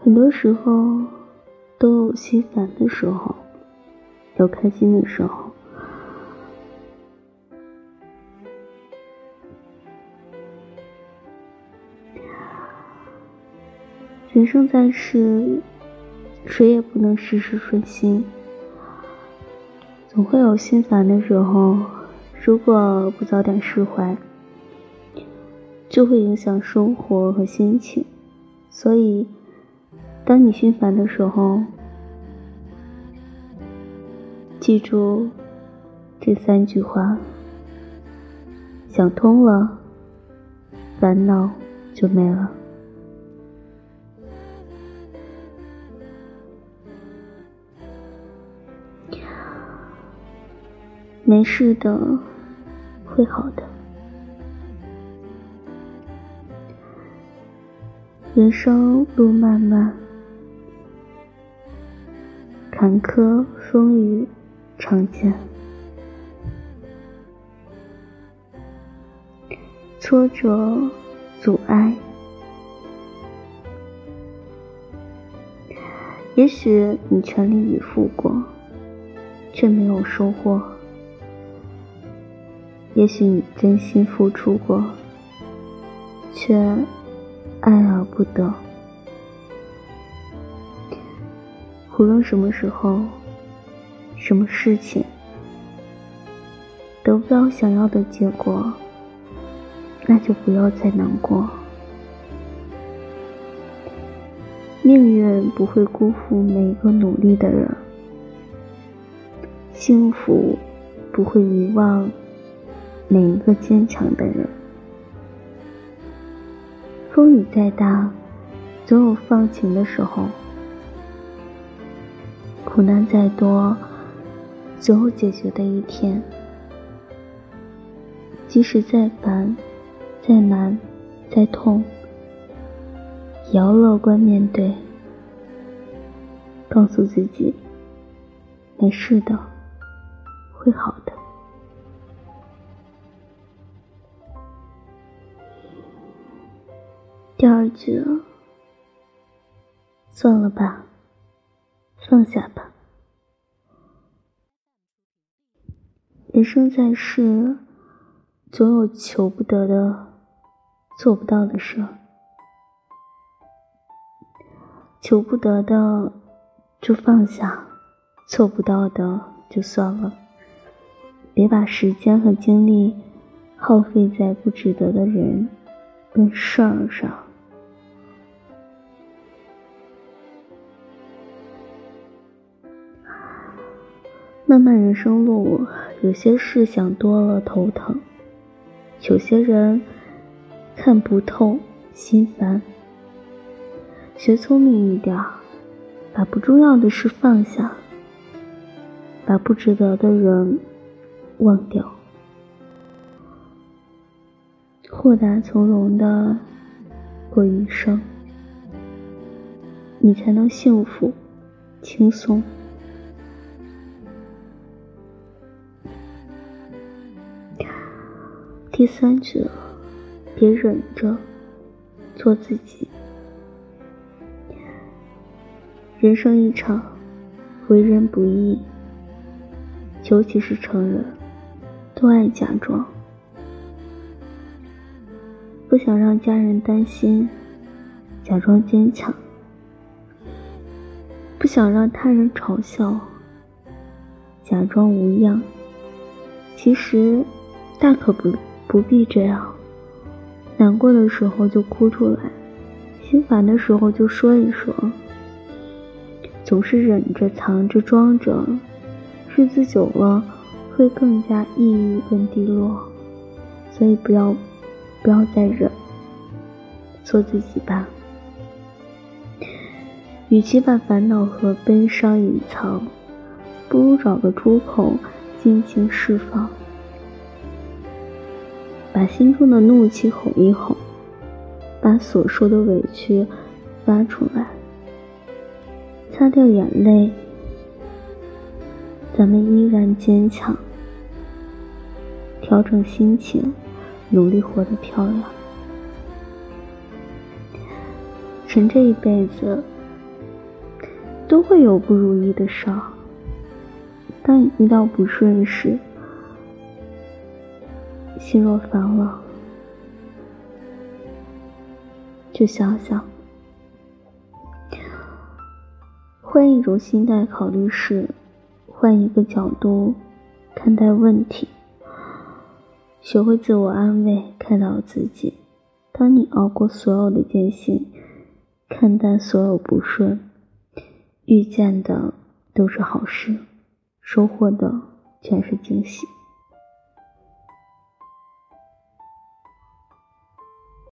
很多时候都有心烦的时候，有开心的时候。人生在世，谁也不能事事顺心，总会有心烦的时候。如果不早点释怀，就会影响生活和心情。所以，当你心烦的时候，记住这三句话：想通了，烦恼就没了。没事的，会好的。人生路漫漫，坎坷风雨常见，挫折阻碍，也许你全力以赴过，却没有收获。也许你真心付出过，却爱而不得。无论什么时候、什么事情，得不到想要的结果，那就不要再难过。命运不会辜负每一个努力的人，幸福不会遗忘。每一个坚强的人，风雨再大，总有放晴的时候；苦难再多，总有解决的一天。即使再烦、再难、再痛，也要乐观面对，告诉自己，没事的，会好的。第二句，算了吧，放下吧。人生在世，总有求不得的、做不到的事。求不得的就放下，做不到的就算了。别把时间和精力耗费在不值得的人跟事儿上。漫漫人生路，有些事想多了头疼，有些人看不透心烦。学聪明一点，把不重要的事放下，把不值得的人忘掉，豁达从容的过余生，你才能幸福轻松。第三句，别忍着，做自己。人生一场，为人不易，尤其是成人，都爱假装，不想让家人担心，假装坚强；不想让他人嘲笑，假装无恙。其实，大可不。不必这样，难过的时候就哭出来，心烦的时候就说一说。总是忍着、藏着、装着，日子久了会更加抑郁跟低落。所以不要，不要再忍，做自己吧。与其把烦恼和悲伤隐藏，不如找个出口尽情释放。把心中的怒气吼一吼，把所受的委屈发出来，擦掉眼泪，咱们依然坚强，调整心情，努力活得漂亮。人这一辈子都会有不如意的事儿。当遇到不顺时，心若烦了，就想想，换一种心态考虑事，换一个角度看待问题，学会自我安慰，看到自己。当你熬过所有的艰辛，看淡所有不顺，遇见的都是好事，收获的全是惊喜。